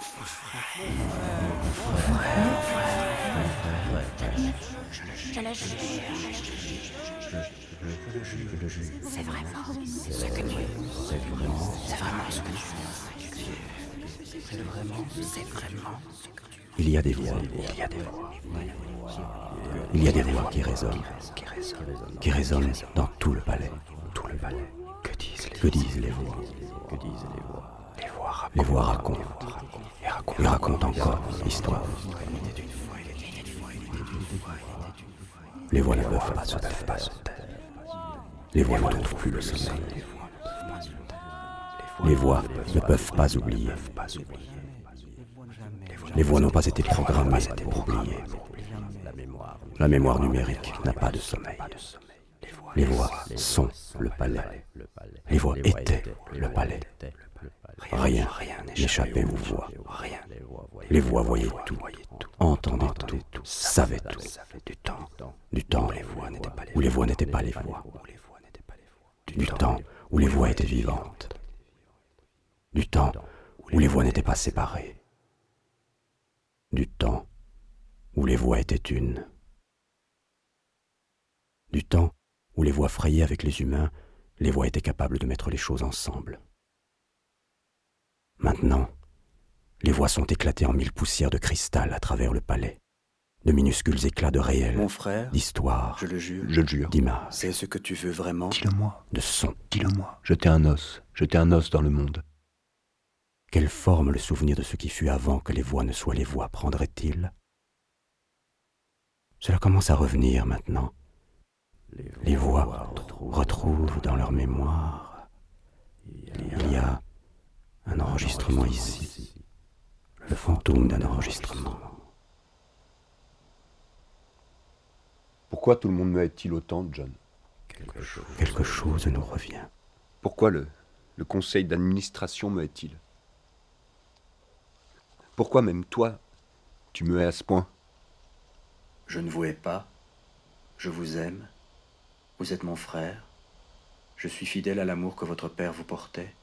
C'est vraiment ce que tu C'est vraiment. C'est vraiment ce que tu C'est vraiment. Ce que tu Il y a des voix. Il y a des voix. Il y a des voix qui résonnent. Qui résonnent dans tout le palais. Tout le palais. Que disent les voix? Que disent les voix? Les voix racontent. Et racontent encore l'histoire. Les voix ne peuvent pas se taire. Les voix ne trouvent plus le sommeil. Les voix ne peuvent pas oublier. Les voix n'ont pas été programmées pour oublier. La mémoire numérique n'a pas de sommeil. Les voix sont le palais. Les voix étaient le palais. Rien n'échappait aux voix. Les voix voyaient tout, entendaient tout, savaient tout. Du temps. Où les voix n'étaient pas les voix. Du temps. Où les voix étaient vivantes. Du temps. Où les voix n'étaient pas séparées. Du temps. Où les voix étaient une. Du temps. Où les voix frayaient avec les humains, les voix étaient capables de mettre les choses ensemble. Maintenant, les voix sont éclatées en mille poussières de cristal à travers le palais, de minuscules éclats de réel, Mon frère, d'histoire, je le jure, Je le jure. d'images, c'est ce que tu veux vraiment? Dis-le-moi. de sons. Dis-le-moi. Jeter un os. Jeter un os dans le monde. Quelle forme le souvenir de ce qui fut avant que les voix ne soient les voix prendrait-il? Cela commence à revenir maintenant. Les voix retrouvent dans leur mémoire. Il y a un enregistrement ici, le fantôme d'un enregistrement. Pourquoi tout le monde me hait-il autant, John? Quelque chose nous revient. Pourquoi le, le conseil d'administration me hait-il? Pourquoi même toi, tu me hais à ce point? Je ne vous hais pas. Je vous aime. Vous êtes mon frère. Je suis fidèle à l'amour que votre père vous portait.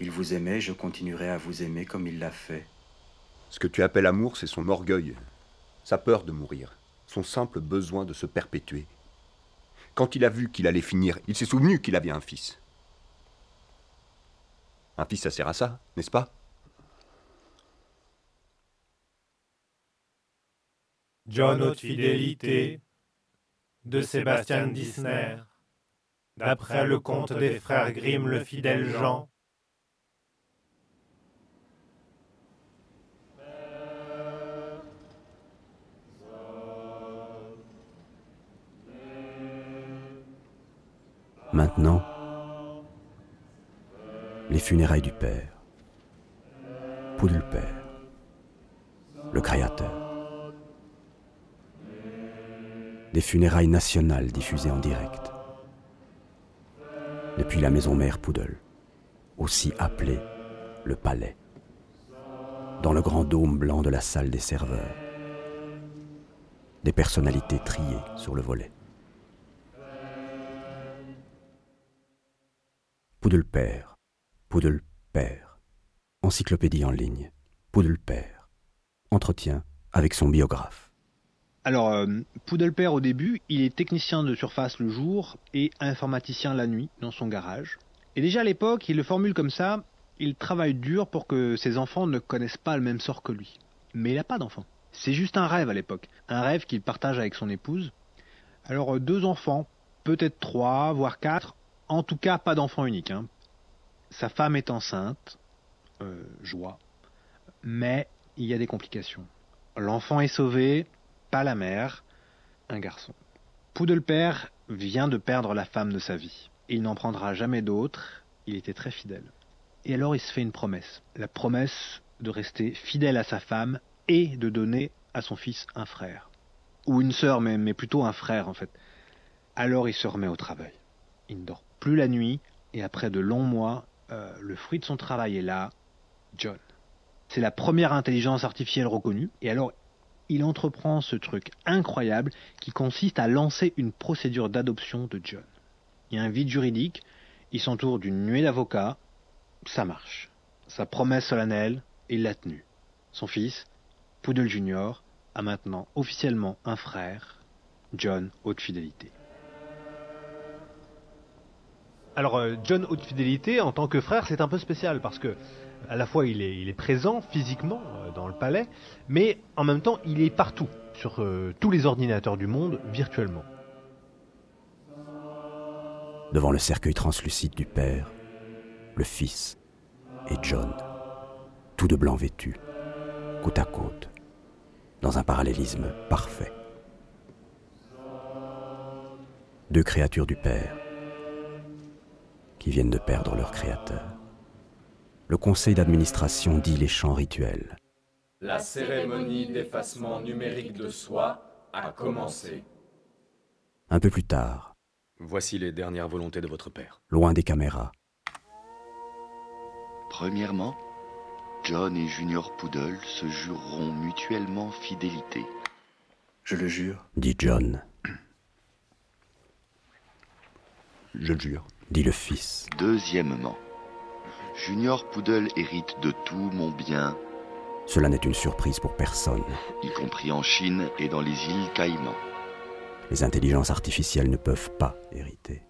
Il vous aimait, je continuerai à vous aimer comme il l'a fait. Ce que tu appelles amour, c'est son orgueil, sa peur de mourir, son simple besoin de se perpétuer. Quand il a vu qu'il allait finir, il s'est souvenu qu'il avait un fils. Un fils, ça sert à ça, n'est-ce pas? John Haute Fidélité de Sébastien Disner, d'après le conte des frères Grimm le fidèle Jean. Maintenant, les funérailles du Père, Poudle-Père, le Créateur. Des funérailles nationales diffusées en direct. Depuis la maison mère Poudle, aussi appelée le Palais, dans le grand dôme blanc de la salle des serveurs. Des personnalités triées sur le volet. Poudle-Père, Poudle-Père. Encyclopédie en ligne. Poudle-Père. Entretien avec son biographe. Alors, euh, Poudlepère au début, il est technicien de surface le jour et informaticien la nuit dans son garage. Et déjà à l'époque, il le formule comme ça, il travaille dur pour que ses enfants ne connaissent pas le même sort que lui. Mais il n'a pas d'enfants. C'est juste un rêve à l'époque. Un rêve qu'il partage avec son épouse. Alors, euh, deux enfants, peut-être trois, voire quatre. En tout cas, pas d'enfant unique. hein. Sa femme est enceinte. Euh, joie. Mais il y a des complications. L'enfant est sauvé, pas la mère, un garçon. Poudlepère vient de perdre la femme de sa vie. Il n'en prendra jamais d'autre, il était très fidèle. Et alors il se fait une promesse. La promesse de rester fidèle à sa femme et de donner à son fils un frère. Ou une sœur, mais, mais plutôt un frère en fait. Alors il se remet au travail. Il ne dort plus la nuit, et après de longs mois, euh, le fruit de son travail est là, John. C'est la première intelligence artificielle reconnue, et alors il entreprend ce truc incroyable qui consiste à lancer une procédure d'adoption de John. Il y a un vide juridique, il s'entoure d'une nuée d'avocats, ça marche. Sa promesse solennelle, il l'a tenu. Son fils, Poodle Junior, a maintenant officiellement un frère, John Haute Fidélité. Alors euh, John Haute Fidélité en tant que frère c'est un peu spécial parce que à la fois il est, présent physiquement euh, dans le palais, mais en même temps il est partout, sur euh, tous les ordinateurs du monde, virtuellement. Devant le cercueil translucide du père, le fils et John, tous de blanc vêtus, côte à côte, dans un parallélisme parfait. Deux créatures du père qui viennent de perdre leur créateur. Le conseil d'administration dit les chants rituels. La cérémonie d'effacement numérique de soi a commencé. Un peu plus tard, Voici les dernières volontés de votre père. loin des caméras, Premièrement, John et Junior Poodle se jureront mutuellement fidélité. Je le jure. dit John, Je le jure. Dit le fils, Deuxièmement, Junior Poodle hérite de tout mon bien, Cela n'est une surprise pour personne. y compris en Chine et dans les îles Caïmans. Les intelligences artificielles ne peuvent pas hériter.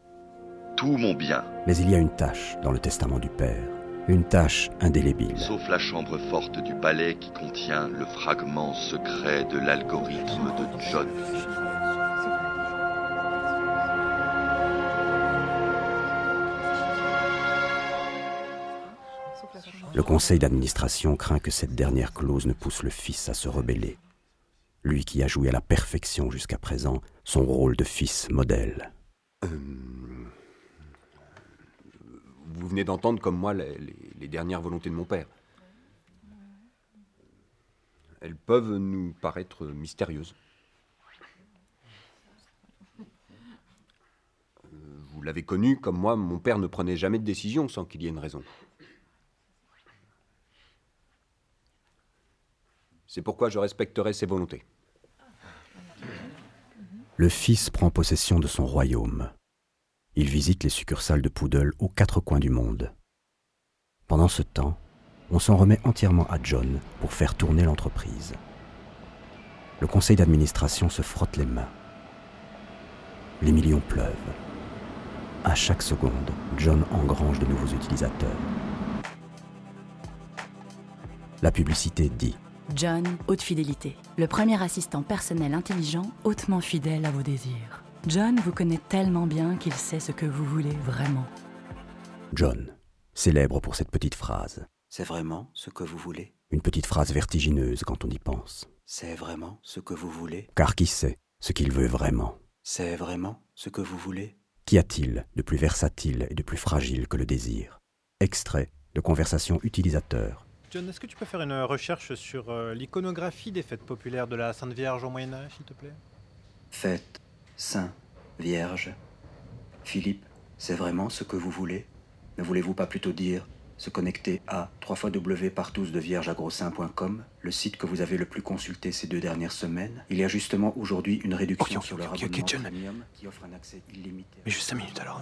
Tout mon bien, Mais il y a une tâche dans le testament du père, une tâche indélébile. sauf la chambre forte du palais qui contient le fragment secret de l'algorithme de John. Le conseil d'administration craint que cette dernière clause ne pousse le fils à se rebeller. Lui qui a joué à la perfection jusqu'à présent son rôle de fils modèle. Euh, Vous venez d'entendre comme moi les, les- dernières volontés de mon père. Elles peuvent nous paraître mystérieuses. Euh, Vous l'avez connu, comme moi, mon père ne prenait jamais de décision sans qu'il y ait une raison. C'est pourquoi je respecterai ses volontés. Le fils prend possession de son royaume. Il visite les succursales de Poodle aux quatre coins du monde. Pendant ce temps, on s'en remet entièrement à John pour faire tourner l'entreprise. Le conseil d'administration se frotte les mains. Les millions pleuvent. À chaque seconde, John engrange de nouveaux utilisateurs. La publicité dit John, haute fidélité. Le premier assistant personnel intelligent, hautement fidèle à vos désirs. John vous connaît tellement bien qu'il sait ce que vous voulez vraiment. John, célèbre pour cette petite phrase. C'est vraiment ce que vous voulez? Une petite phrase vertigineuse quand on y pense. C'est vraiment ce que vous voulez? Car qui sait ce qu'il veut vraiment? C'est vraiment ce que vous voulez? Qu'y a-t-il de plus versatile et de plus fragile que le désir? Extrait de conversation utilisateur. Est-ce que tu peux faire une recherche sur euh, l'iconographie des fêtes populaires de la Sainte Vierge au Moyen Âge, s'il te plaît? Fête, Saint, Vierge. Philippe, c'est vraiment ce que vous voulez? Ne voulez-vous pas plutôt dire se connecter à www.partousdeviergeagrossein.com, le site que vous avez le plus consulté ces deux dernières semaines Il y a justement aujourd'hui une réduction Ok, ok, sur le ok, ok, abonnement John. premium qui offre un accès illimité. Mais juste 5 minutes alors.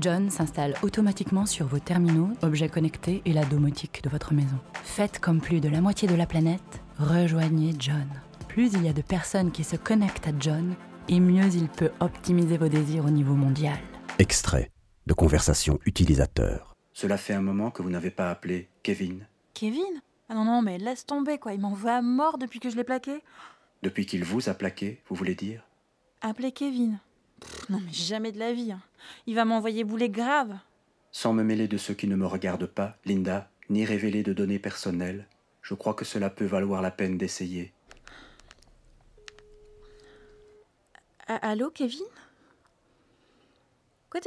John s'installe automatiquement sur vos terminaux, objets connectés et la domotique de votre maison. Faites comme plus de la moitié de la planète, rejoignez John. Plus il y a de personnes qui se connectent à John, et mieux il peut optimiser vos désirs au niveau mondial. Extrait de conversation utilisateur. Cela fait un moment que vous n'avez pas appelé Kevin. Kevin? Ah non, non, mais laisse tomber, quoi. Il m'en veut à mort depuis que je l'ai plaqué. Depuis qu'il vous a plaqué, vous voulez dire? Appelez Kevin. Pff, non, mais jamais de la vie. hein. Il va m'envoyer bouler grave. Sans me mêler de ceux qui ne me regardent pas, Linda, ni révéler de données personnelles, je crois que cela peut valoir la peine d'essayer. Allô, Kevin? Quoi,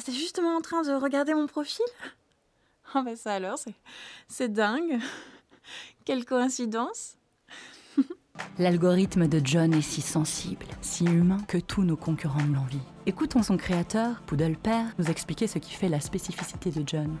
t'étais justement en train de regarder mon profil Ah bah ça alors, c'est, c'est dingue. Quelle coïncidence. L'algorithme de John est si sensible, si humain que tous nos concurrents l'envient. Écoutons son créateur, Poodle Père, nous expliquer ce qui fait la spécificité de John.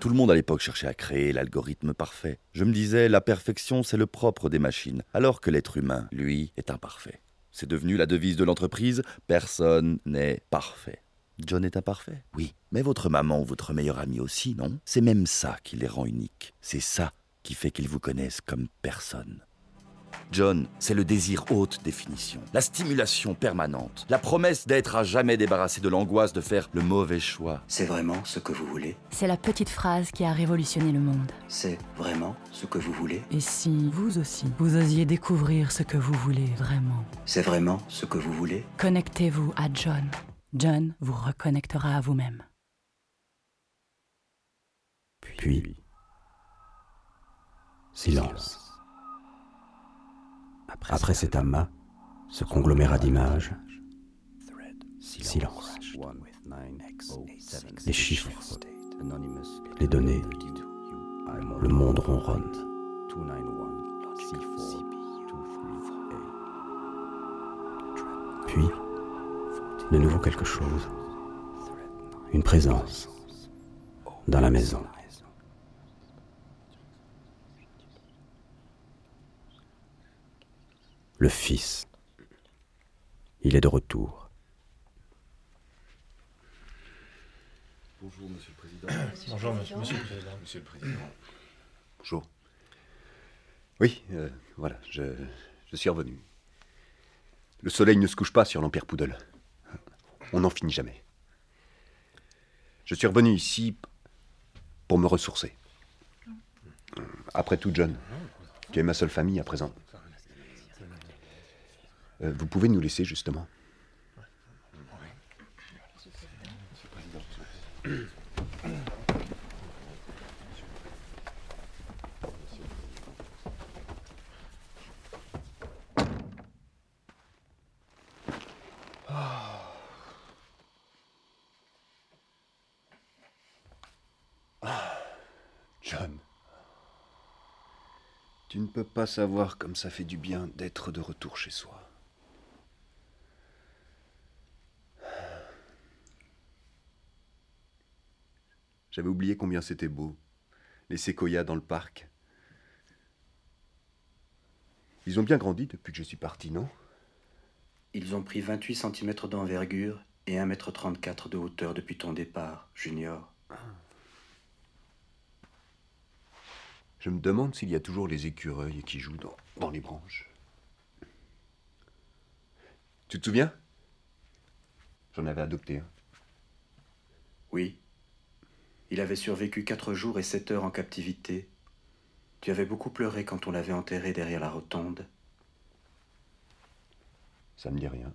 Tout le monde à l'époque cherchait à créer l'algorithme parfait. Je me disais, la perfection, c'est le propre des machines, alors que l'être humain, lui, est imparfait. C'est devenu la devise de l'entreprise, personne n'est parfait. John est imparfait, oui. Mais votre maman ou votre meilleur ami aussi, non? C'est même ça qui les rend uniques. C'est ça qui fait qu'ils vous connaissent comme personne. John, c'est le désir haute définition, la stimulation permanente, la promesse d'être à jamais débarrassé de l'angoisse de faire le mauvais choix. C'est vraiment ce que vous voulez? C'est la petite phrase qui a révolutionné le monde. C'est vraiment ce que vous voulez? Et si vous aussi, vous osiez découvrir ce que vous voulez vraiment? C'est vraiment ce que vous voulez? Connectez-vous à John. John vous reconnectera à vous-même. Puis, silence. Après cet amas, ce conglomérat d'images, silence. Les chiffres, les données, le monde ronronne. Puis, de nouveau quelque chose, une présence dans la maison. Le Fils. Il est de retour. Bonjour, monsieur le président. Bonjour, monsieur, monsieur le président. Monsieur le président. Bonjour. Oui, euh, voilà, je, je suis revenu. Le soleil ne se couche pas sur l'Empire Poodle. On n'en finit jamais. Je suis revenu ici pour me ressourcer. Après tout, John, tu es ma seule famille à présent. Euh, vous pouvez nous laisser, justement. John. Peux pas savoir comme ça fait du bien d'être de retour chez soi. J'avais oublié combien c'était beau, les séquoias dans le parc. Ils ont bien grandi depuis que je suis parti, non? Ils ont pris 28 cm d'envergure et 1m34 de hauteur depuis ton départ, Junior. Je me demande s'il y a toujours les écureuils qui jouent dans, dans les branches. Tu te souviens? J'en avais adopté un. Oui. Il avait survécu quatre jours et sept heures en captivité. Tu avais beaucoup pleuré quand on l'avait enterré derrière la rotonde. Ça me dit rien.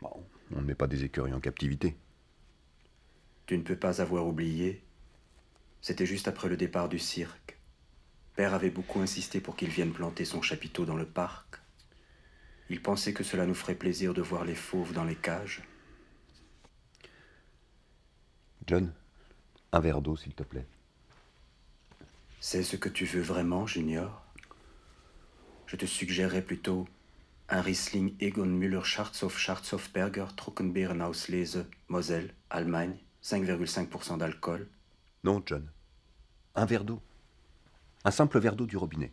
Bon, on ne met pas des écureuils en captivité. Tu ne peux pas avoir oublié. C'était juste après le départ du cirque. Père avait beaucoup insisté pour qu'il vienne planter son chapiteau dans le parc. Il pensait que cela nous ferait plaisir de voir les fauves dans les cages. John, un verre d'eau, s'il te plaît. C'est ce que tu veux vraiment, Junior? Je te suggérerais plutôt un Riesling Egon Müller Schwarzhof Schwarzhofberger Trockenbeeren Auslese, Moselle, Allemagne, 5,5% d'alcool. Non, John. Un verre d'eau. Un simple verre d'eau du robinet.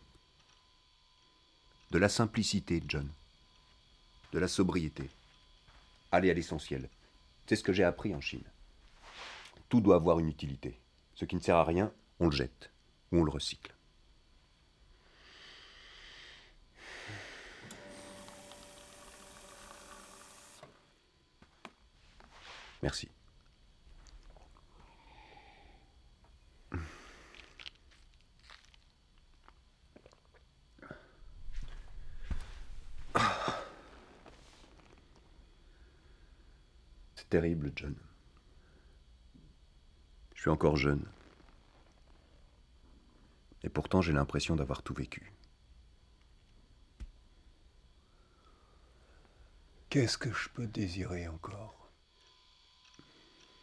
De la simplicité, John. De la sobriété. Aller à l'essentiel. C'est ce que j'ai appris en Chine. Tout doit avoir une utilité. Ce qui ne sert à rien, on le jette ou on le recycle. Merci. Terrible, John. Je suis encore jeune. Et pourtant, j'ai l'impression d'avoir tout vécu. Qu'est-ce que je peux désirer encore?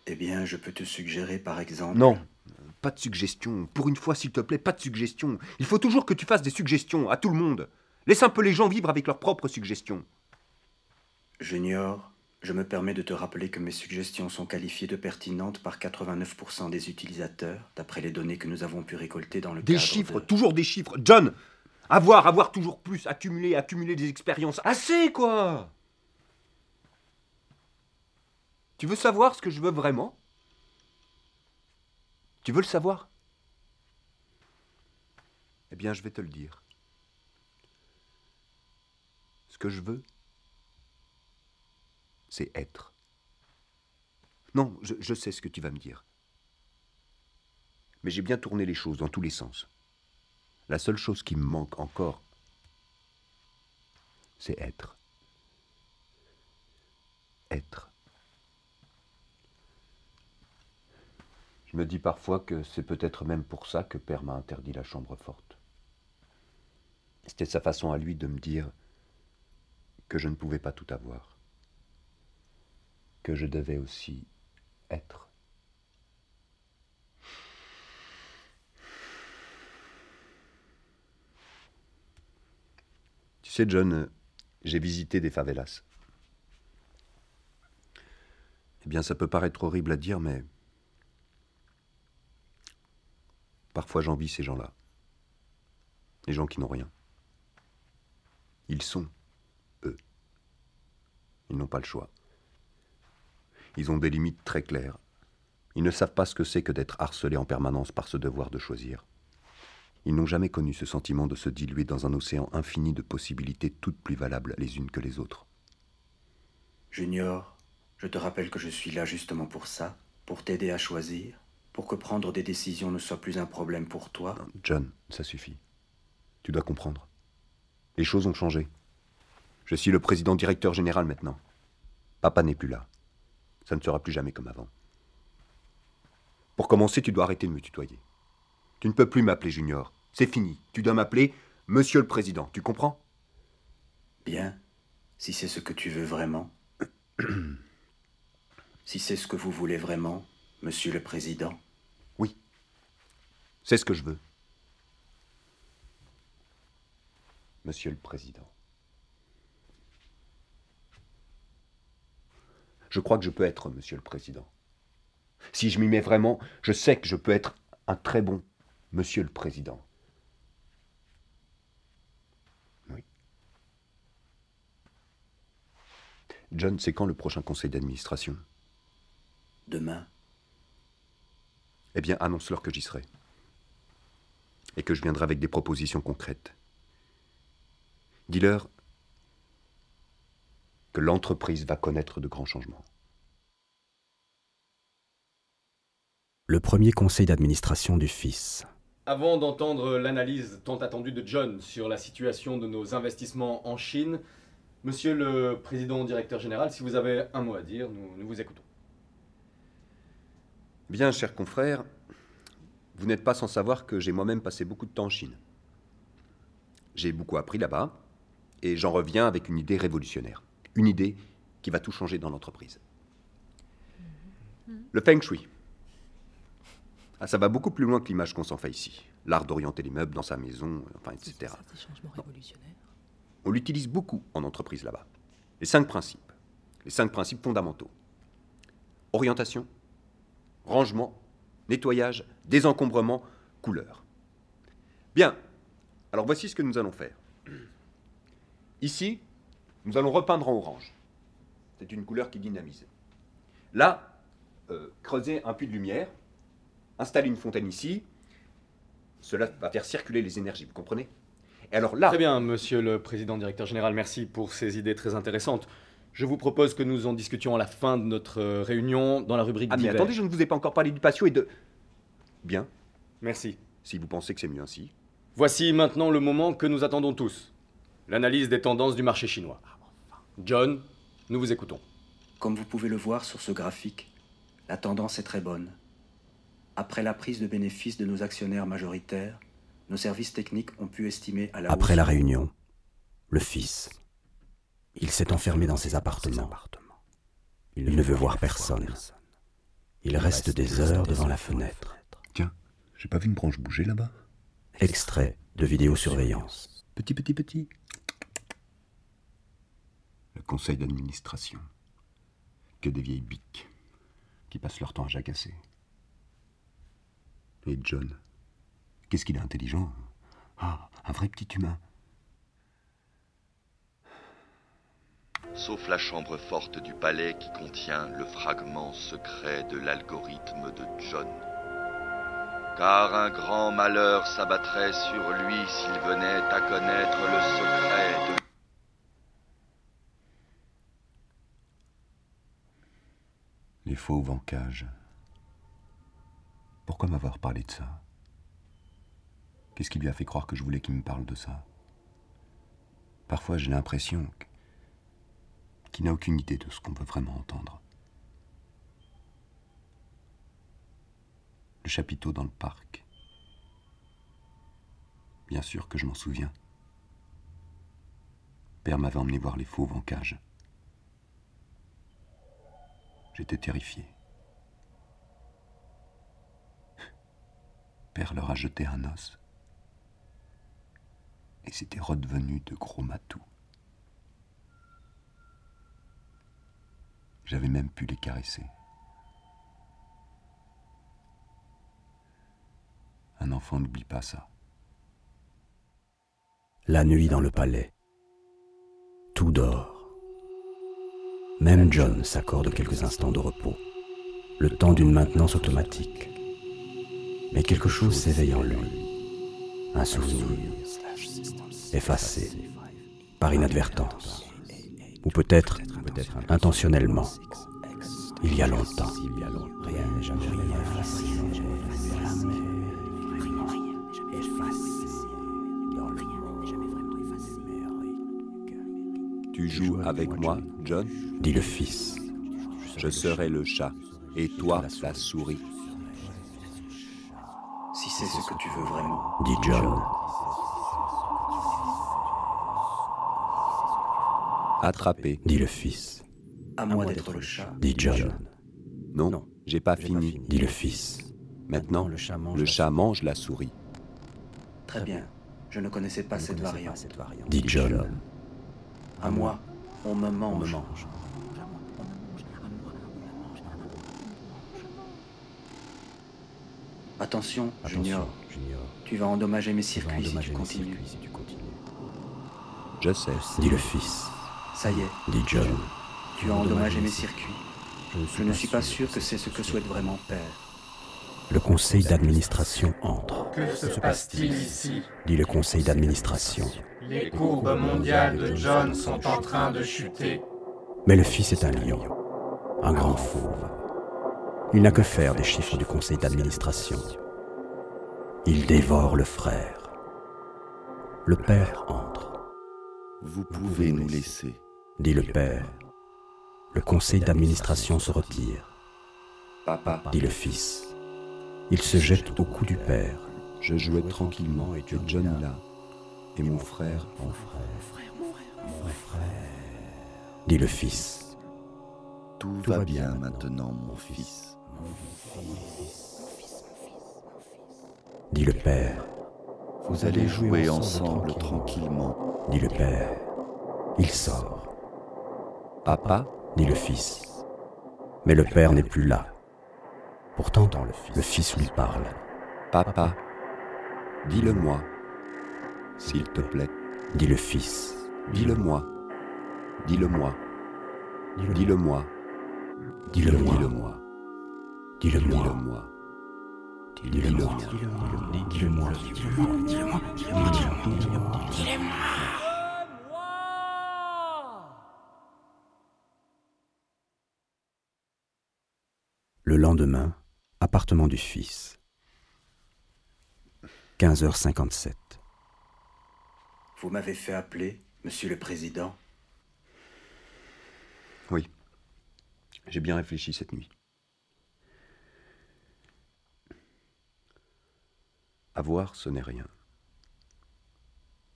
Eh bien, je peux te suggérer, par exemple. Non, pas de suggestions. Pour une fois, s'il te plaît, pas de suggestions. Il faut toujours que tu fasses des suggestions à tout le monde. Laisse un peu les gens vivre avec leurs propres suggestions. Junior, je me permets de te rappeler que mes suggestions sont qualifiées de pertinentes par 89% des utilisateurs, d'après les données que nous avons pu récolter dans le Des cadre chiffres, de- toujours des chiffres. John Avoir, avoir toujours plus, accumuler, accumuler des expériences. Assez, quoi Tu veux savoir ce que je veux vraiment? Tu veux le savoir? Eh bien, je vais te le dire. Ce que je veux, c'est être. Non, je, sais ce que tu vas me dire. Mais j'ai bien tourné les choses dans tous les sens. La seule chose qui me manque encore, c'est être. Être. Je me dis parfois que c'est peut-être même pour ça que Père m'a interdit la chambre forte. C'était sa façon à lui de me dire que je ne pouvais pas tout avoir, que je devais aussi être. Tu sais, John, j'ai visité des favelas. Eh bien, ça peut paraître horrible à dire, mais parfois j'envie ces gens-là. Les gens qui n'ont rien. Ils sont, eux. Ils n'ont pas le choix. Ils ont des limites très claires. Ils ne savent pas ce que c'est que d'être harcelés en permanence par ce devoir de choisir. Ils n'ont jamais connu ce sentiment de se diluer dans un océan infini de possibilités toutes plus valables les unes que les autres. Junior, je te rappelle que je suis là justement pour ça, pour t'aider à choisir, pour que prendre des décisions ne soit plus un problème pour toi. John, ça suffit. Tu dois comprendre. Les choses ont changé. Je suis le président directeur général maintenant. Papa n'est plus là. Ça ne sera plus jamais comme avant. Pour commencer, tu dois arrêter de me tutoyer. Tu ne peux plus m'appeler Junior. C'est fini. Tu dois m'appeler Monsieur le Président. Tu comprends? Bien, si c'est ce que tu veux vraiment. si c'est ce que vous voulez vraiment, Monsieur le Président. Oui. C'est ce que je veux. Monsieur le Président. Je crois que je peux être Monsieur le Président. Si je m'y mets vraiment, je sais que je peux être un très bon Monsieur le Président. Oui. John, c'est quand le prochain conseil d'administration? Demain. Eh bien, annonce-leur que j'y serai. Et que je viendrai avec des propositions concrètes. Dis-leur que l'entreprise va connaître de grands changements. Le premier conseil d'administration du fils. Avant d'entendre l'analyse tant attendue de John sur la situation de nos investissements en Chine, Monsieur le Président Directeur Général, si vous avez un mot à dire, nous, nous vous écoutons. Bien, cher confrère, vous n'êtes pas sans savoir que j'ai moi-même passé beaucoup de temps en Chine. J'ai beaucoup appris là-bas, et j'en reviens avec une idée révolutionnaire. Une idée qui va tout changer dans l'entreprise. Le feng shui. Ah, ça va beaucoup plus loin que l'image qu'on s'en fait ici. L'art d'orienter les meubles dans sa maison, enfin, etc. On l'utilise beaucoup en entreprise là-bas. Les cinq principes. Les cinq principes fondamentaux. Orientation, rangement, nettoyage, désencombrement, couleur. Bien, alors voici ce que nous allons faire. Ici, nous allons repeindre en orange. C'est une couleur qui dynamise. Là, euh, creuser un puits de lumière, installer une fontaine ici, cela va faire circuler les énergies, vous comprenez? Et alors là... Très bien, monsieur le président directeur général, merci pour ces idées très intéressantes. Je vous propose que nous en discutions à la fin de notre euh, réunion dans la rubrique Ah mais attendez, je ne vous ai pas encore parlé du patio et de... Bien, Merci. si vous pensez que c'est mieux ainsi. Voici maintenant le moment que nous attendons tous. L'analyse des tendances du marché chinois. John, nous vous écoutons. Comme vous pouvez le voir sur ce graphique, la tendance est très bonne. Après la prise de bénéfices de nos actionnaires majoritaires, nos services techniques ont pu estimer à la Après hausse- la réunion, le fils, il s'est enfermé dans ses appartements. Il ne veut voir personne. Il reste des heures devant la fenêtre. Tiens, j'ai pas vu une branche bouger là-bas? Extrait de vidéosurveillance. Petit, petit, petit. Conseil d'administration. Que des vieilles biques qui passent leur temps à jacasser. Et John, qu'est-ce qu'il est intelligent? Ah, un vrai petit humain. sauf la chambre forte du palais qui contient le fragment secret de l'algorithme de John. Car un grand malheur s'abattrait sur lui s'il venait à connaître le secret de... Les fauves en cage. Pourquoi m'avoir parlé de ça? Qu'est-ce qui lui a fait croire que je voulais qu'il me parle de ça? Parfois j'ai l'impression qu'il n'a aucune idée de ce qu'on veut vraiment entendre. Le chapiteau dans le parc. Bien sûr que je m'en souviens. Père m'avait emmené voir les fauves en cage. J'étais terrifié. Père leur a jeté un os. Et c'était redevenu de gros matous. J'avais même pu les caresser. Un enfant n'oublie pas ça. La nuit dans le palais. Tout dort. Même John s'accorde quelques instants de repos, le temps d'une maintenance automatique. Mais quelque chose s'éveille en lui. Un souvenir, effacé, par inadvertance, ou peut-être intentionnellement, il y a longtemps. Rien n'est jamais effacé. Tu joues avec moi, John? Dit le fils. Je serai le chat, et toi la souris. Si c'est ce que tu veux vraiment, dit John. Attrapé, dit le fils. À moi d'être le chat, dit John. Non, j'ai pas fini, dit le fils. Maintenant, le chat mange, le chat mange la souris. Très bien, je ne connaissais pas cette variante, dit John. À moi, on me mange. Attention, Junior. Tu vas endommager mes circuits si tu continues. Je sais, dit le fils. Ça y est, dit John. Tu as endommagé mes circuits. Je ne suis pas sûr que c'est ce que souhaite vraiment Père. Le conseil d'administration entre. Que se passe-t-il ici? Dit le conseil d'administration. Les courbes mondiales de John sont en train de chuter. Mais le fils est un lion, un grand fauve. Il n'a que faire des chiffres du conseil d'administration. Il dévore le frère. Le père entre. Vous pouvez nous laisser, dit le père. Le conseil d'administration se retire. Papa, dit le fils. Il se jette au cou du père. Je jouais tranquillement et John là. Et mon frère, mon frère, mon frère, dit le fils. Tout, va, bien maintenant, mon fils. Dit le père. Vous allez jouer ensemble tranquillement, dit le père. Il sort. Papa, dit le fils. Mais le père n'est plus là. Pourtant, le fils lui parle. Papa, dis-le-moi, s'il te plaît. Dit le fils. Dis-le-moi. Dis-le-moi. Dis-le-moi. Dis-le-moi. Dis-le-moi. Dis-le-moi. Dis-le-moi. Dis-le-moi. Dis-le-moi. Dis-le-moi. Dis-le-moi. Le lendemain, appartement du fils. 15h57. Vous m'avez fait appeler, monsieur le président Oui. J'ai bien réfléchi cette nuit. Avoir, ce n'est rien.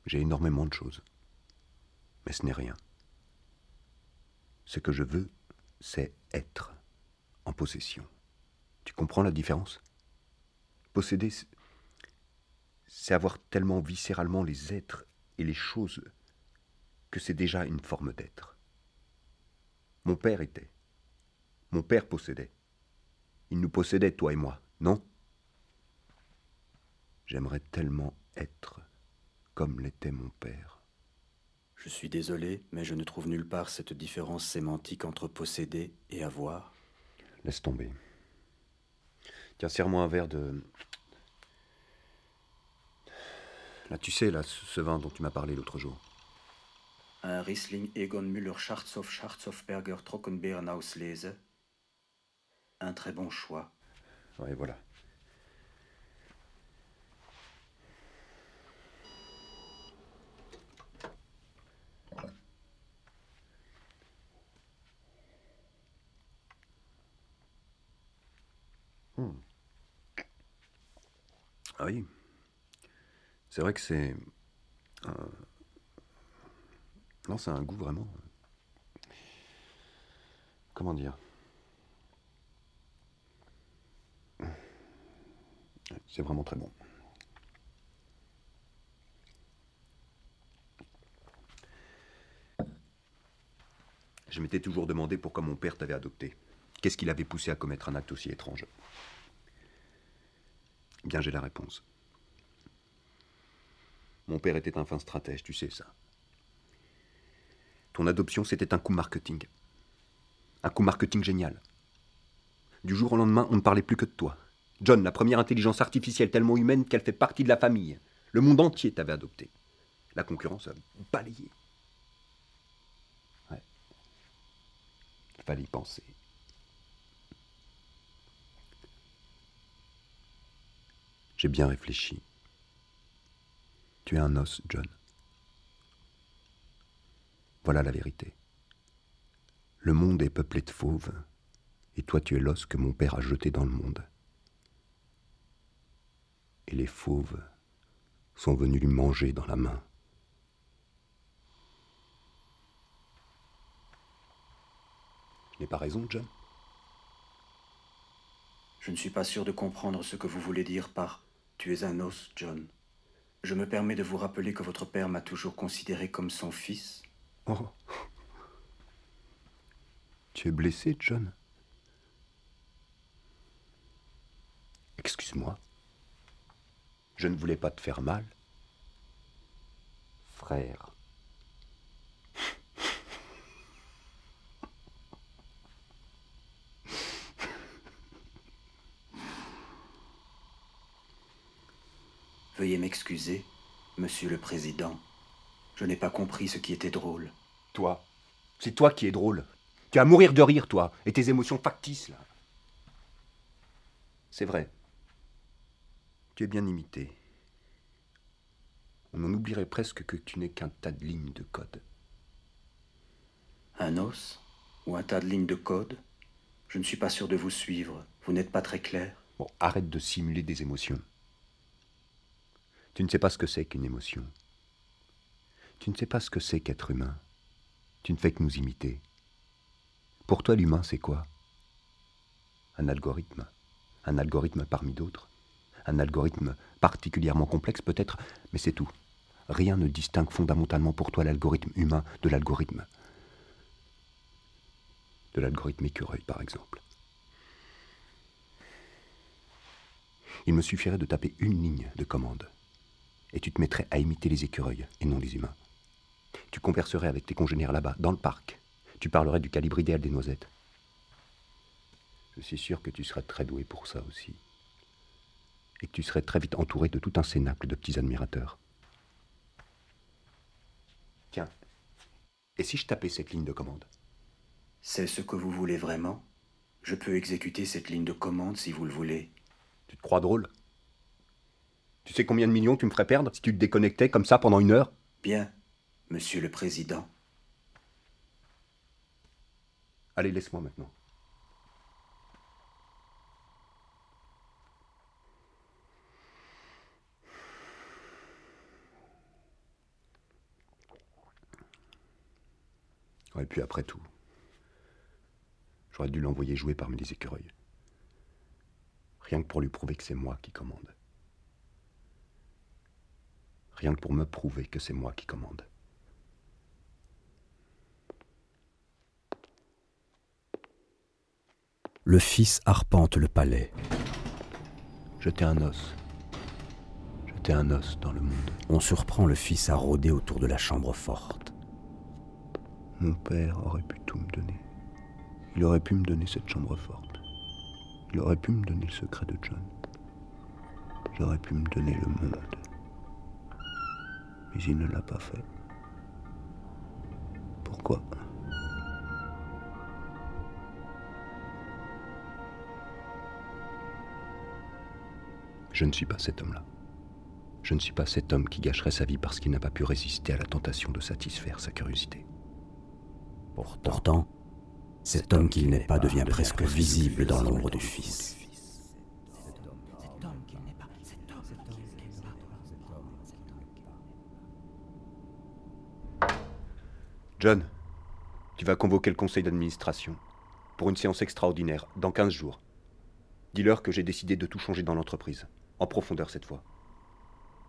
J'ai énormément de choses. Mais ce n'est rien. Ce que je veux, c'est être en possession. Tu comprends la différence? Posséder, c'est avoir tellement viscéralement les êtres et les choses que c'est déjà une forme d'être. Mon père était. Mon père possédait. Il nous possédait, toi et moi, non? J'aimerais tellement être comme l'était mon père. Je suis désolé, mais je ne trouve nulle part cette différence sémantique entre posséder et avoir. Laisse tomber. Tiens, serre-moi un verre de. Là, tu sais, là, ce vin dont tu m'as parlé l'autre jour. Un Riesling Egon Müller Schwarzhoff Schwarzhoffberger Trockenbeeren Auslese. Un très bon choix. Ouais, voilà. Hmm. Ah oui. C'est vrai que c'est. un- Non, c'est un goût vraiment. Comment dire? C'est vraiment très bon. Je m'étais toujours demandé pourquoi mon père t'avait adopté. Qu'est-ce qui l'avait poussé à commettre un acte aussi étrange? Bien, j'ai la réponse. Mon père était un fin stratège, tu sais ça. Ton adoption, c'était un coup marketing. Un coup marketing génial. Du jour au lendemain, on ne parlait plus que de toi. John, la première intelligence artificielle tellement humaine qu'elle fait partie de la famille. Le monde entier t'avait adopté. La concurrence a balayé. Ouais. Fallait y penser. J'ai bien réfléchi. Tu es un os, John. Voilà la vérité. Le monde est peuplé de fauves, et toi tu es l'os que mon père a jeté dans le monde. Et les fauves sont venus lui manger dans la main. Je n'ai pas raison, John Je ne suis pas sûr de comprendre ce que vous voulez dire par Tu es un os, John. Je me permets de vous rappeler que votre père m'a toujours considéré comme son fils. Oh. Tu es blessé, John? Excuse-moi. Je ne voulais pas te faire mal. Frère. Veuillez m'excuser, monsieur le président. Je n'ai pas compris ce qui était drôle. Toi, c'est toi qui es drôle. Tu vas mourir de rire, toi, et tes émotions factices, là. C'est vrai. Tu es bien imité. On en oublierait presque que tu n'es qu'un tas de lignes de code. Un os Ou un tas de lignes de code? Je ne suis pas sûr de vous suivre. Vous n'êtes pas très clair. Bon, arrête de simuler des émotions. Tu ne sais pas ce que c'est qu'une émotion. Tu ne sais pas ce que c'est qu'être humain. Tu ne fais que nous imiter. Pour toi, l'humain, c'est quoi? Un algorithme. Un algorithme parmi d'autres. Un algorithme particulièrement complexe peut-être, mais c'est tout. Rien ne distingue fondamentalement pour toi l'algorithme humain de l'algorithme. De l'algorithme écureuil, par exemple. Il me suffirait de taper une ligne de commande, et tu te mettrais à imiter les écureuils et non les humains. Tu converserais avec tes congénères là-bas, dans le parc. Tu parlerais du calibre idéal des noisettes. Je suis sûr que tu serais très doué pour ça aussi. Et que tu serais très vite entouré de tout un cénacle de petits admirateurs. Tiens, et si je tapais cette ligne de commande? C'est ce que vous voulez vraiment? Je peux exécuter cette ligne de commande si vous le voulez. Tu te crois drôle? Tu sais combien de millions tu me ferais perdre si tu te déconnectais comme ça pendant une heure? Bien, monsieur le président. Allez, laisse-moi maintenant. Et puis après tout, j'aurais dû l'envoyer jouer parmi les écureuils. Rien que pour lui prouver que c'est moi qui commande. Rien que pour me prouver que c'est moi qui commande. Le fils arpente le palais. Jeter un os. Jeter un os dans le monde. On surprend le fils à rôder autour de la chambre forte. Mon père aurait pu tout me donner. Il aurait pu me donner cette chambre forte. Il aurait pu me donner le secret de John. Il aurait pu me donner le monde. Mais il ne l'a pas fait. Pourquoi? Je ne suis pas cet homme-là. Je ne suis pas cet homme qui gâcherait sa vie parce qu'il n'a pas pu résister à la tentation de satisfaire sa curiosité. Pourtant, cet homme qu'il n'est pas devient presque visible dans l'ombre du Fils. John, tu vas convoquer le conseil d'administration pour une séance extraordinaire dans 15 jours. Dis-leur que j'ai décidé de tout changer dans l'entreprise, en profondeur cette fois.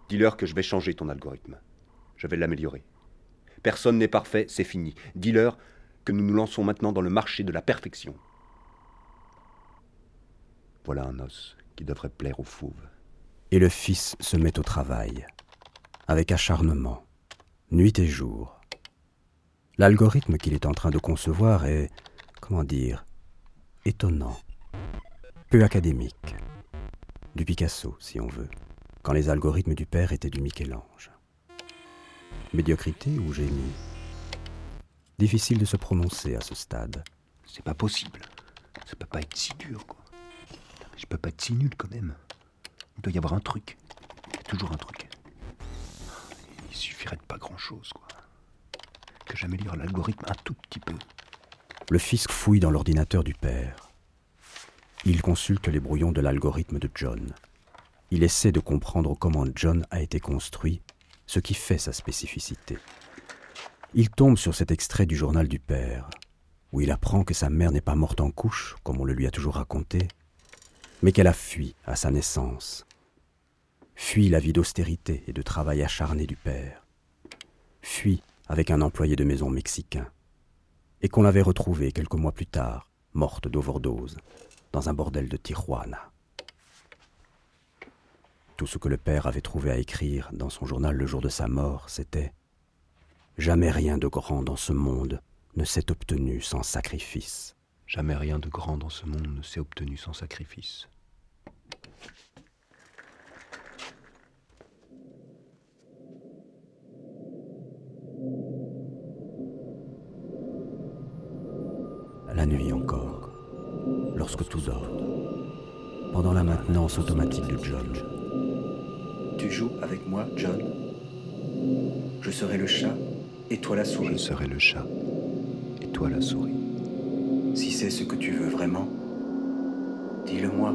Dis-leur que je vais changer ton algorithme. Je vais l'améliorer. Personne n'est parfait, c'est fini. Dis-leur que nous nous lançons maintenant dans le marché de la perfection. Voilà un os qui devrait plaire aux fauves. Et le fils se met au travail, avec acharnement, nuit et jour. L'algorithme qu'il est en train de concevoir est, comment dire, étonnant, peu académique, du Picasso, si on veut, quand les algorithmes du père étaient du Michel-Ange. Médiocrité ou génie? Difficile de se prononcer à ce stade. C'est pas possible. Ça peut pas être si dur, quoi. Je peux pas être si nul quand même. Il doit y avoir un truc. Il y a toujours un truc. Il suffirait de pas grand-chose, quoi. J'améliore l'algorithme un tout petit peu. Le fils fouille dans l'ordinateur du père. Il consulte les brouillons de l'algorithme de John. Il essaie de comprendre comment John a été construit, ce qui fait sa spécificité. Il tombe sur cet extrait du journal du père, où il apprend que sa mère n'est pas morte en couche, comme on le lui a toujours raconté, mais qu'elle a fui à sa naissance. Fui la vie d'austérité et de travail acharné du père. Fui avec un employé de maison mexicain. Et qu'on l'avait retrouvée quelques mois plus tard, morte d'overdose, dans un bordel de Tijuana. Tout ce que le père avait trouvé à écrire dans son journal le jour de sa mort, c'était Jamais rien de grand dans ce monde ne s'est obtenu sans sacrifice. Jamais rien de grand dans ce monde ne s'est obtenu sans sacrifice. La nuit encore, lorsque tout dort, pendant la maintenance automatique de John. Tu joues avec moi, John? Je serai le chat et toi la souris. Je serai le chat et toi la souris. Si c'est ce que tu veux vraiment, dis-le-moi.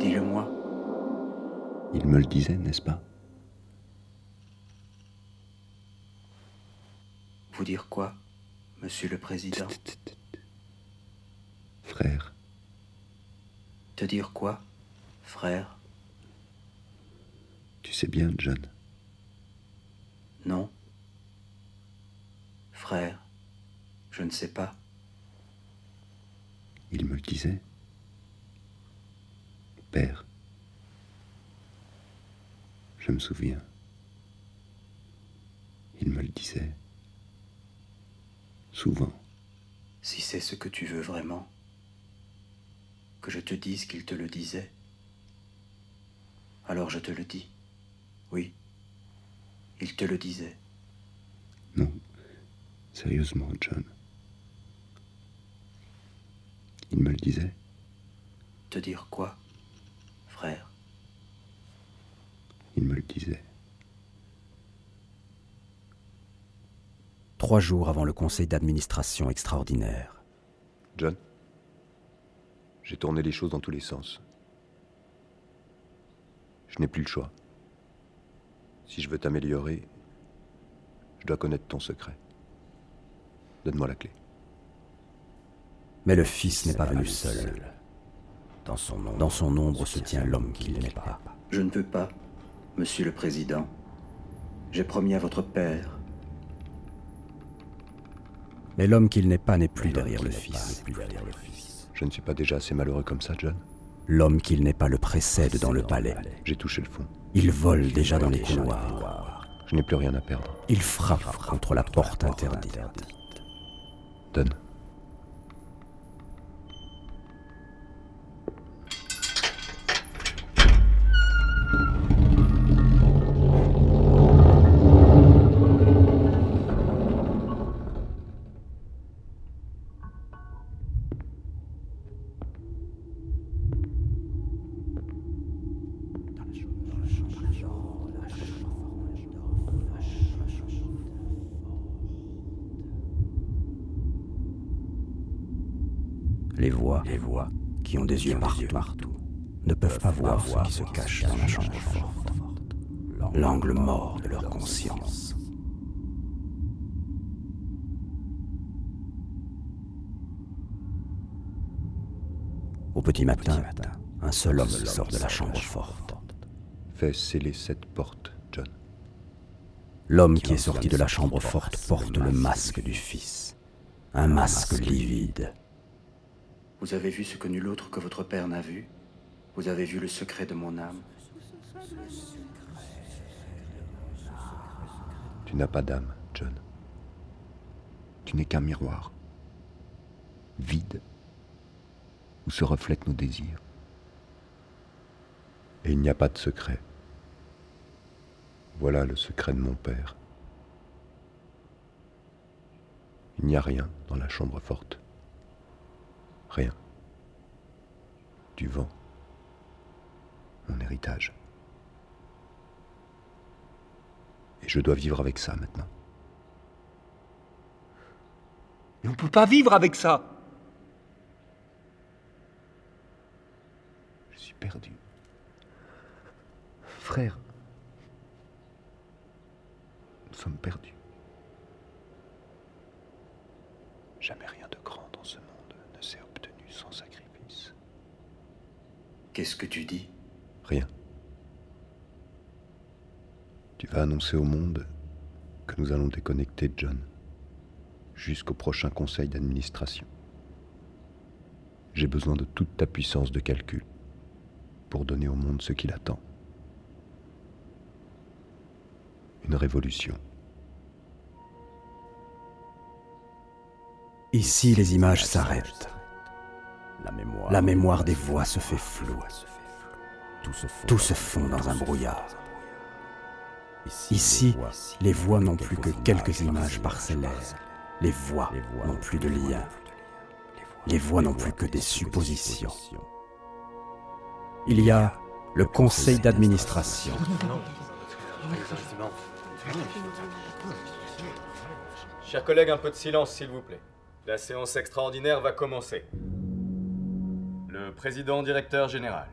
Dis-le-moi. Il me le disait, n'est-ce pas? Vous dire quoi, monsieur le président? Frère. Te dire quoi, frère? Tu sais bien, John. Non. Frère, je ne sais pas. Il me le disait. Père. Je me souviens. Il me le disait. Souvent. Si c'est ce que tu veux vraiment, que je te dise qu'il te le disait, alors je te le dis. Oui, il te le disait. Non, sérieusement, John. Il me le disait. Te dire quoi, frère? Il me le disait. Trois jours avant le conseil d'administration extraordinaire. John, j'ai tourné les choses dans tous les sens. Je n'ai plus le choix. Si je veux t'améliorer, je dois connaître ton secret. Donne-moi la clé. Mais le Fils n'est pas venu seul. Dans son, ombre, dans son ombre se tient l'homme qu'il n'est pas. Je ne peux pas, Monsieur le Président. J'ai promis à votre père. Mais l'homme qu'il n'est pas n'est plus derrière le Fils. Je ne suis pas déjà assez malheureux comme ça, John L'homme qu'il n'est pas le précède dans le palais. J'ai touché le fond. Il vole déjà dans les couloirs. Je n'ai plus rien à perdre. Il frappe contre la porte interdite. Donne. Yeux partout, partout, ne peuvent pas voir ce qui se cache dans la chambre forte, l'angle mort de leur conscience. Au petit matin, un seul homme sort de la chambre forte. Fais sceller cette porte, John. L'homme qui est sorti de la chambre forte porte le masque du Fils, un masque livide. Vous avez vu ce que nul autre que votre Père n'a vu? Vous avez vu le secret de mon âme? Tu n'as pas d'âme, John. Tu n'es qu'un miroir. Vide. Où se reflètent nos désirs. Et il n'y a pas de secret. Voilà le secret de mon père. Il n'y a rien dans la chambre forte. Rien. Du vent. Mon héritage. Et je dois vivre avec ça maintenant. Mais on peut pas vivre avec ça Je suis perdu. Frère, nous sommes perdus. Jamais rien de grand dans ce monde ne s'est obtenu sans sacrifice. Qu'est-ce que tu dis Rien. Tu vas annoncer au monde que nous allons déconnecter John jusqu'au prochain conseil d'administration. J'ai besoin de toute ta puissance de calcul pour donner au monde ce qu'il attend. Une révolution. Ici, les images s'arrêtent. La mémoire, des voix se fait floue. Tout se fond dans un brouillard. Ici, les voix n'ont plus que quelques images parcellaires. Les voix n'ont plus de lien. Les voix n'ont plus que des suppositions. Il y a le conseil d'administration. Chers collègues, un peu de silence, s'il vous plaît. La séance extraordinaire va commencer. Le président directeur général.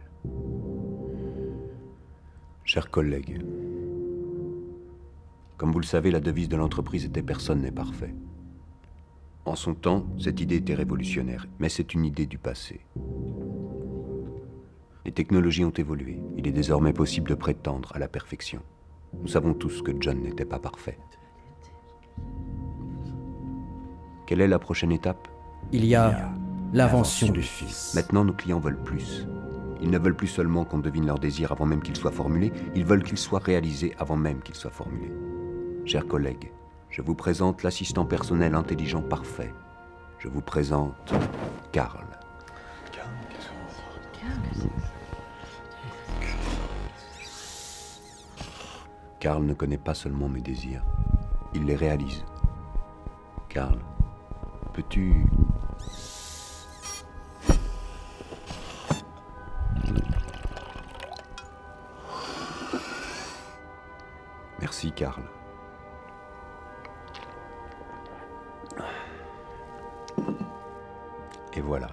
Chers collègues, comme vous le savez, la devise de l'entreprise était Personne n'est parfait. En son temps, cette idée était révolutionnaire, mais c'est une idée du passé. Les technologies ont évolué. Il est désormais possible de prétendre à la perfection. Nous savons tous que John n'était pas parfait. Quelle est la prochaine étape? Il y a l'invention du Fils. Maintenant, nos clients veulent plus. Ils ne veulent plus seulement qu'on devine leurs désirs avant même qu'ils soient formulés, ils veulent qu'ils soient réalisés avant même qu'ils soient formulés. Chers collègues, je vous présente l'assistant personnel intelligent parfait. Je vous présente Karl. Karl ne connaît pas seulement mes désirs, il les réalise. Karl, peux-tu... Merci, Karl. Et voilà,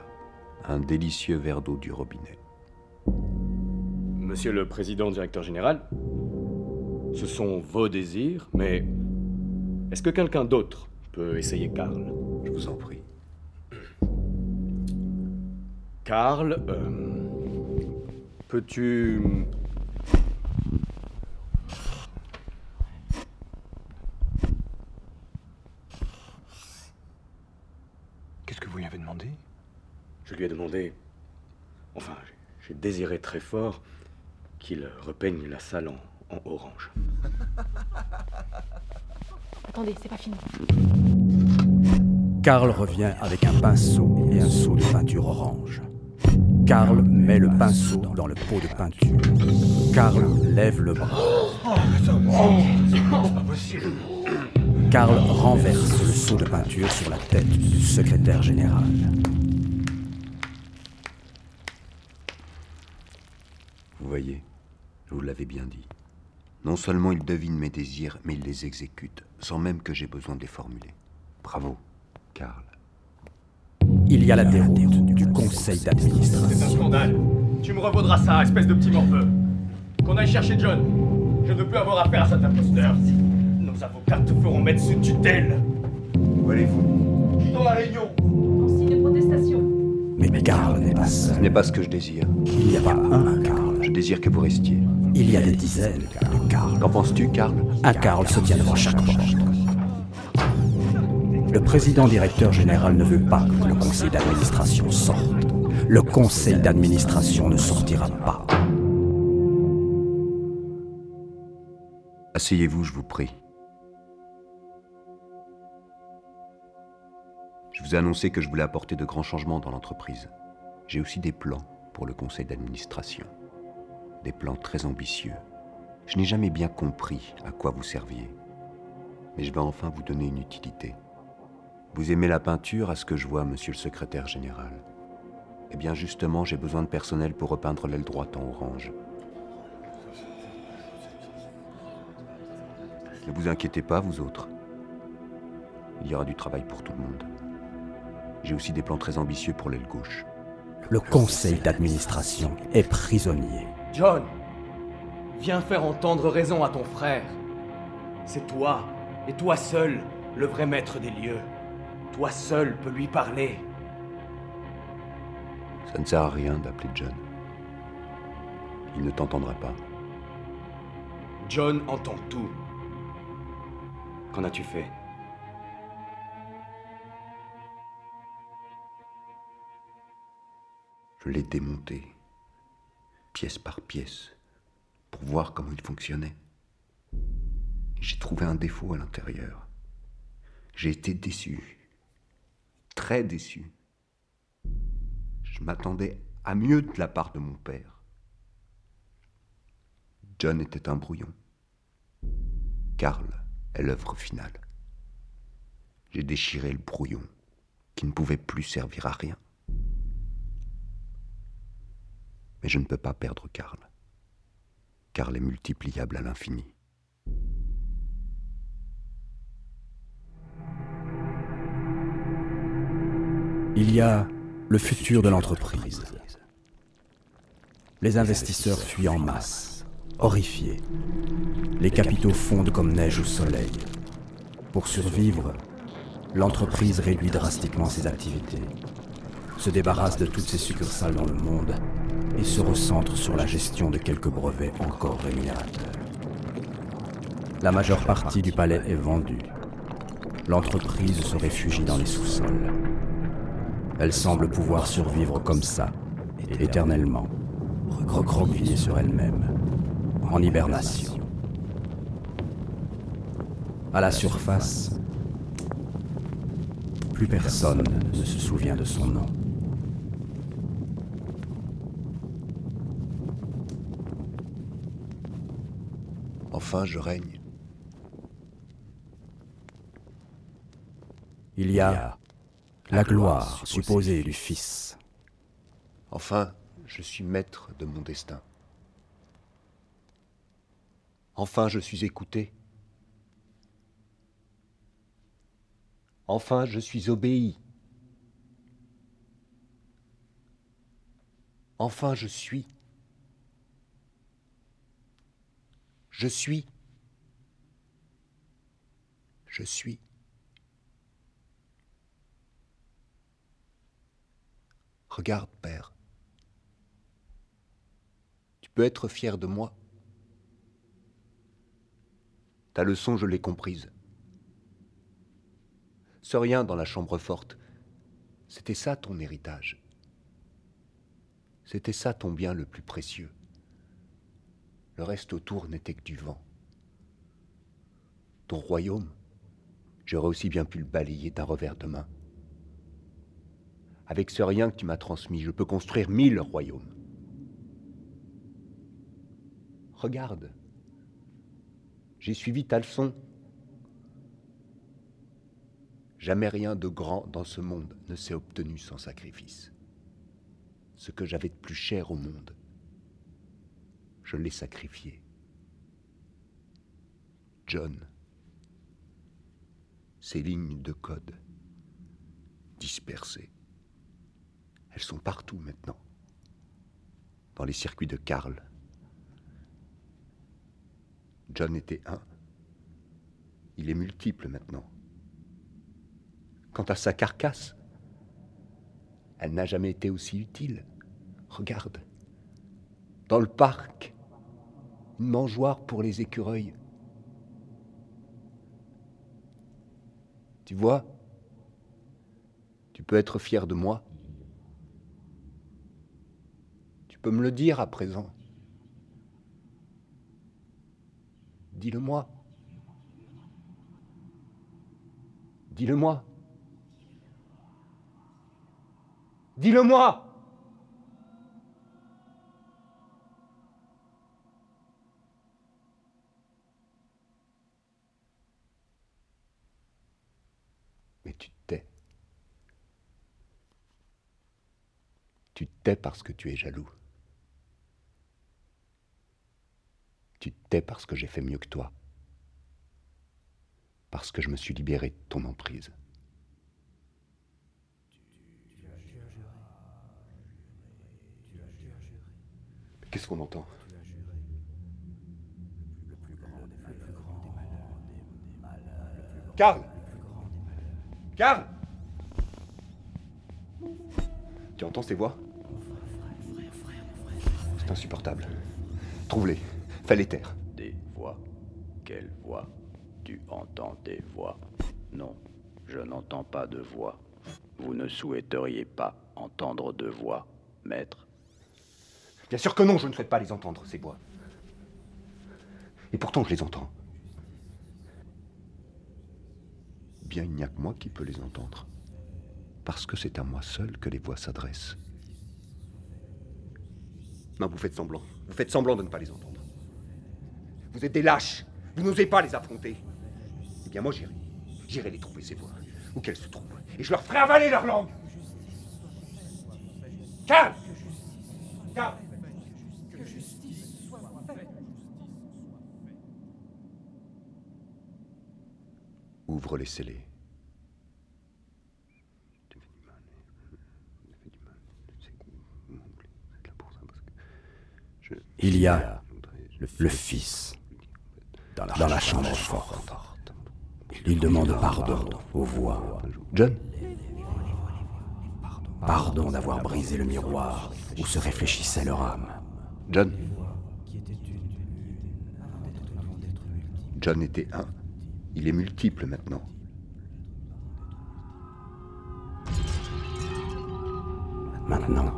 un délicieux verre d'eau du robinet. Monsieur le président directeur général, ce sont vos désirs, mais est-ce que quelqu'un d'autre peut essayer Karl? Je vous en prie. Karl, euh, peux-tu... Qu'est-ce que vous lui avez demandé? Je lui ai demandé... Enfin, j'ai désiré très fort qu'il repeigne la salle en, en orange. Attendez, c'est pas fini. Karl revient avec un pinceau et un seau de peinture orange. Karl met le pinceau dans le pot de peinture. Karl lève le bras. Karl renverse le seau de peinture sur la tête du secrétaire général. Vous voyez, je vous l'avais bien dit. Non seulement il devine mes désirs, mais il les exécute, sans même que j'ai besoin de les formuler. Bravo, Karl. Il y a la déroute du conseil C'est un d'administration. scandale. Tu me revaudras ça, espèce de petit morveux. Qu'on aille chercher John. Je ne veux plus avoir affaire à cet imposteur. Nos avocats te feront mettre sous tutelle. Où allez-vous Quittons la réunion. En signe de protestation. Mais Karl n'est pas Ce seul. n'est pas ce que je désire. Il n'y a pas un Karl. Je désire que vous restiez. Il y a des dizaines de Karl. Qu'en penses-tu, Karl? Un Karl se tient devant chaque porte. Le président directeur général ne veut pas que le conseil d'administration sorte. Le conseil d'administration ne sortira pas. Asseyez-vous, je vous prie. Je vous ai annoncé que je voulais apporter de grands changements dans l'entreprise. J'ai aussi des plans pour le conseil d'administration. Des plans très ambitieux. Je n'ai jamais bien compris à quoi vous serviez. Mais je vais enfin vous donner une utilité. Vous aimez la peinture à ce que je vois, monsieur le secrétaire général. Eh bien justement, j'ai besoin de personnel pour repeindre l'aile droite en orange. Ne vous inquiétez pas, vous autres. Il y aura du travail pour tout le monde. J'ai aussi des plans très ambitieux pour l'aile gauche. Le conseil d'administration est prisonnier. John, viens faire entendre raison à ton frère. C'est toi, et toi seul, le vrai maître des lieux. Toi seul peux lui parler. Ça ne sert à rien d'appeler John. Il ne t'entendra pas. John entend tout. Qu'en as-tu fait? Je l'ai démonté, pièce par pièce, pour voir comment il fonctionnait. J'ai trouvé un défaut à l'intérieur. J'ai été déçu, très déçu. Je m'attendais à mieux de la part de mon père. John était un brouillon. Karl est l'œuvre finale. J'ai déchiré le brouillon qui ne pouvait plus servir à rien. Mais je ne peux pas perdre Karl. Karl est multipliable à l'infini. Il y a le futur de l'entreprise. Les investisseurs fuient en masse, horrifiés. Les capitaux fondent comme neige au soleil. Pour survivre, l'entreprise réduit drastiquement ses activités, se débarrasse de toutes ses succursales dans le monde et se recentre sur la gestion de quelques brevets encore rémunérateurs. La majeure partie du palais est vendue. L'entreprise se réfugie dans les sous-sols. Elle semble pouvoir survivre comme ça, éternellement, recroquevillée sur elle-même, en hibernation. À la surface, plus personne ne se souvient de son nom. Enfin, je règne. Il y a la gloire supposée du Fils. Enfin, je suis maître de mon destin. Enfin, je suis écouté. Enfin, je suis obéi. Enfin, je suis. Je suis. Je suis. Regarde, Père. Tu peux être fier de moi. Ta leçon, je l'ai comprise. Ce rien dans la chambre forte, c'était ça ton héritage. C'était ça ton bien le plus précieux. Le reste autour n'était que du vent. Ton royaume, j'aurais aussi bien pu le balayer d'un revers de main. Avec ce rien que tu m'as transmis, je peux construire mille royaumes. Regarde, j'ai suivi ta leçon. Jamais rien de grand dans ce monde ne s'est obtenu sans sacrifice. Ce que j'avais de plus cher au monde, je l'ai sacrifié. John, ces lignes de code dispersées, elles sont partout maintenant. Dans les circuits de Karl. John était un. Il est multiple maintenant. Quant à sa carcasse, elle n'a jamais été aussi utile. Regarde. Dans le parc, mangeoire pour les écureuils. Tu vois, tu peux être fier de moi. Tu peux me le dire à présent. Dis-le-moi. Dis-le-moi. Dis-le-moi. Mais tu te tais. Tu tais parce que tu es jaloux. Tu tais parce que j'ai fait mieux que toi. Parce que je me suis libéré de ton emprise. Qu'est-ce qu'on entend? Karl Karl Tu entends ces voix? C'est insupportable. Trouve-les. Fais-les taire. Des voix. Quelle voix? Tu entends des voix? Non, je n'entends pas de voix. Vous ne souhaiteriez pas entendre de voix, maître? Bien sûr que non, je ne souhaite pas les entendre, ces voix. Et pourtant, je les entends. Bien, il n'y a que moi qui peux les entendre. Parce que c'est à moi seul que les voix s'adressent. Non, vous faites semblant. Vous faites semblant de ne pas les entendre. Vous êtes des lâches. Vous n'osez pas les affronter. Eh bien, moi, j'irai. J'irai les trouver, ces voix. Où qu'elles se trouvent. Et je leur ferai avaler leur langue. Calme Calme. Ouvre les scellés. Il y a le, le Fils dans la, dans la chambre forte. Il demande pardon aux voix. John? Pardon d'avoir brisé le miroir où se réfléchissait leur âme. John? John était un. Il est multiple maintenant. Maintenant,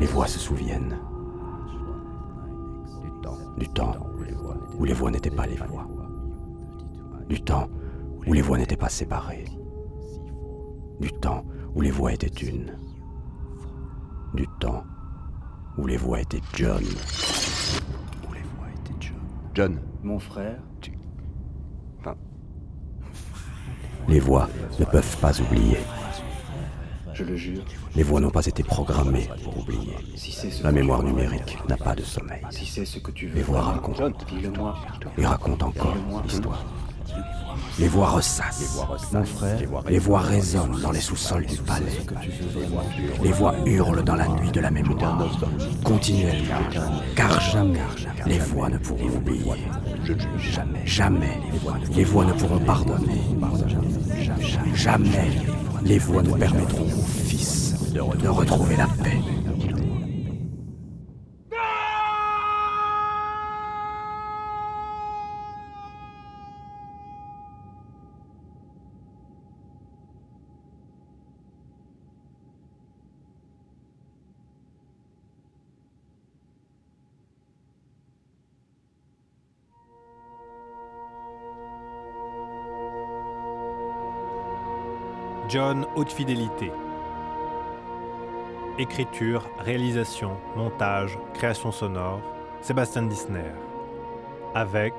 les voix se souviennent du temps où les voix n'étaient pas les voix, du temps où les voix n'étaient pas séparées, du temps où les voix étaient une, du temps où les voix étaient John. Où les voix étaient John. John. Mon frère Tu. Les voix ne peuvent pas oublier. Je le jure. Les voix n'ont pas été programmées pour oublier. La mémoire numérique n'a pas de sommeil. Si c'est ce que tu veux. Les voix racontent Dis-le-moi. et racontent encore l'histoire. Les voix ressassent. Mon frère, Les voix résonnent dans les sous-sols du palais. Les voix hurlent dans la nuit de la mémoire, continuellement, car jamais les voix ne pourront oublier. Jamais, jamais les voix ne pourront pardonner. Jamais les voix ne permettront Fils de retrouver la paix. John Haute Fidélité. Écriture, réalisation, montage, création sonore, Sébastien Disner. Avec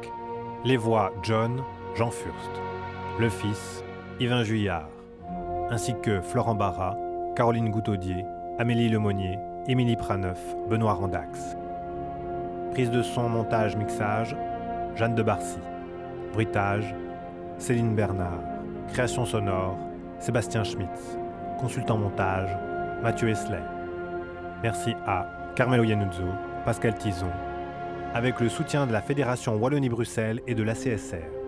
les voix John, Jean Furst, le fils, Yvain Juillard, ainsi que Florent Barra, Caroline Goutaudier, Amélie Lemonnier, Émilie Praneuf, Benoît Randax. Prise de son, montage, mixage, Jeanne de Barcy. Bruitage, Céline Bernard. Création sonore, Sébastien Schmitz. Consultant montage, Mathieu Esley. Merci à Carmelo Yanuzzo, Pascal Tison, avec le soutien de la Fédération Wallonie-Bruxelles et de la CSR.